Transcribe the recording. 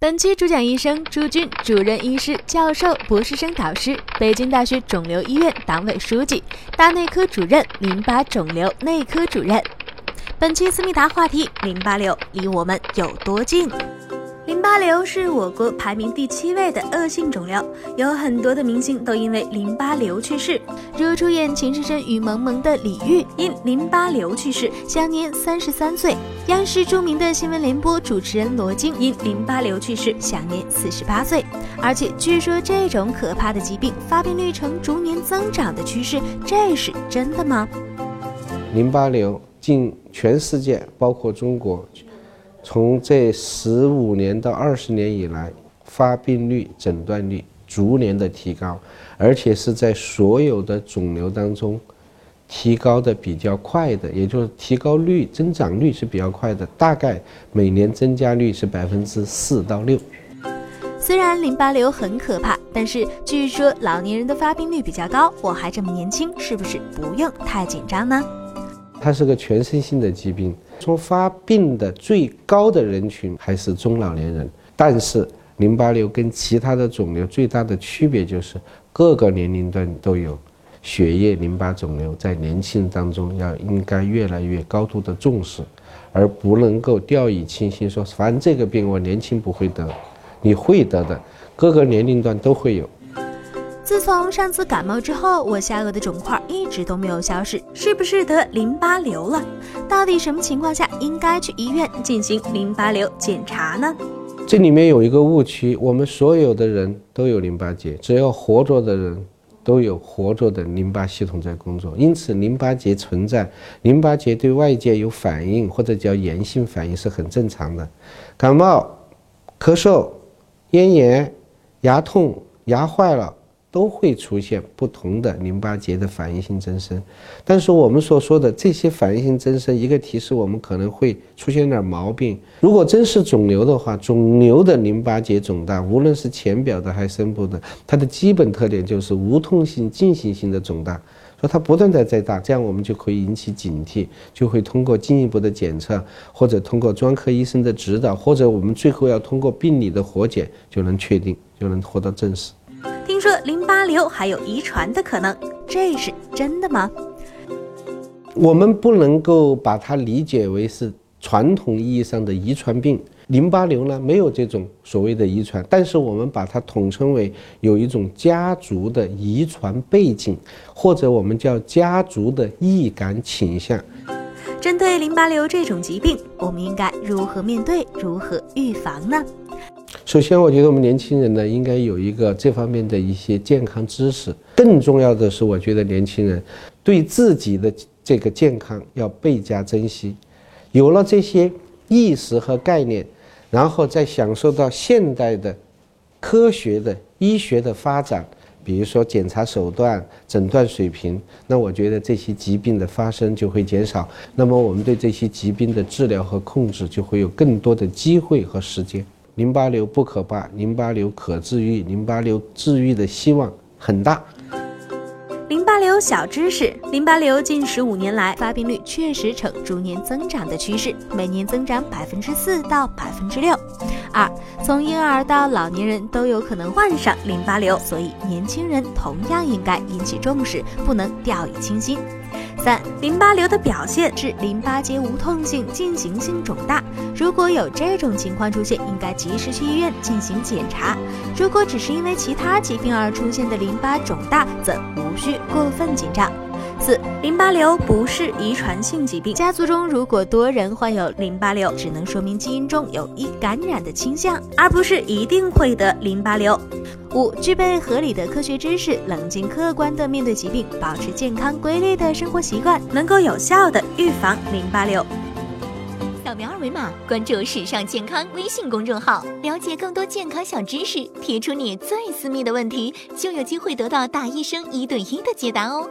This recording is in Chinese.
本期主讲医生朱军，主任医师、教授、博士生导师，北京大学肿瘤医院党委书记、大内科主任、淋巴肿瘤内科主任。本期思密达话题：淋巴瘤离我们有多近？淋巴瘤是我国排名第七位的恶性肿瘤，有很多的明星都因为淋巴瘤去世，如出演《情深深雨蒙蒙的李玉因淋巴瘤去世，享年三十三岁；央视著名的新闻联播主持人罗京因淋巴瘤去世，享年四十八岁。而且据说这种可怕的疾病发病率呈逐年增长的趋势，这是真的吗？淋巴瘤近全世界，包括中国。从这十五年到二十年以来，发病率、诊断率逐年的提高，而且是在所有的肿瘤当中提高的比较快的，也就是提高率、增长率是比较快的，大概每年增加率是百分之四到六。虽然淋巴瘤很可怕，但是据说老年人的发病率比较高。我还这么年轻，是不是不用太紧张呢？它是个全身性的疾病。从发病的最高的人群还是中老年人，但是淋巴瘤跟其他的肿瘤最大的区别就是各个年龄段都有。血液淋巴肿瘤在年轻人当中要应该越来越高度的重视，而不能够掉以轻心，说反正这个病我年轻不会得，你会得的，各个年龄段都会有。自从上次感冒之后，我下颚的肿块一直都没有消失，是不是得淋巴瘤了？到底什么情况下应该去医院进行淋巴瘤检查呢？这里面有一个误区，我们所有的人都有淋巴结，只要活着的人都有活着的淋巴系统在工作，因此淋巴结存在，淋巴结对外界有反应或者叫炎性反应是很正常的。感冒、咳嗽、咽炎、牙痛、牙坏了。都会出现不同的淋巴结的反应性增生，但是我们所说的这些反应性增生，一个提示我们可能会出现点毛病。如果真是肿瘤的话，肿瘤的淋巴结肿大，无论是浅表的还是深部的，它的基本特点就是无痛性进行性的肿大，说它不断在在大，这样我们就可以引起警惕，就会通过进一步的检测，或者通过专科医生的指导，或者我们最后要通过病理的活检，就能确定，就能获得证实。听说淋巴瘤还有遗传的可能，这是真的吗？我们不能够把它理解为是传统意义上的遗传病。淋巴瘤呢，没有这种所谓的遗传，但是我们把它统称为有一种家族的遗传背景，或者我们叫家族的易感倾向。针对淋巴瘤这种疾病，我们应该如何面对，如何预防呢？首先，我觉得我们年轻人呢，应该有一个这方面的一些健康知识。更重要的是，我觉得年轻人对自己的这个健康要倍加珍惜。有了这些意识和概念，然后再享受到现代的科学的医学的发展，比如说检查手段、诊断水平，那我觉得这些疾病的发生就会减少。那么，我们对这些疾病的治疗和控制就会有更多的机会和时间。淋巴瘤不可怕，淋巴瘤可治愈，淋巴瘤治愈的希望很大。淋巴瘤小知识：淋巴瘤近十五年来发病率确实呈逐年增长的趋势，每年增长百分之四到百分之六。二，从婴儿到老年人都有可能患上淋巴瘤，所以年轻人同样应该引起重视，不能掉以轻心。淋巴瘤的表现是淋巴结无痛性进行性肿大。如果有这种情况出现，应该及时去医院进行检查。如果只是因为其他疾病而出现的淋巴肿大，则无需过分紧张。四、淋巴瘤不是遗传性疾病，家族中如果多人患有淋巴瘤，只能说明基因中有易感染的倾向，而不是一定会得淋巴瘤。五、具备合理的科学知识，冷静客观地面对疾病，保持健康规律的生活习惯，能够有效地预防淋巴瘤。扫描二维码，关注“时尚健康”微信公众号，了解更多健康小知识。提出你最私密的问题，就有机会得到大医生一对一的解答哦。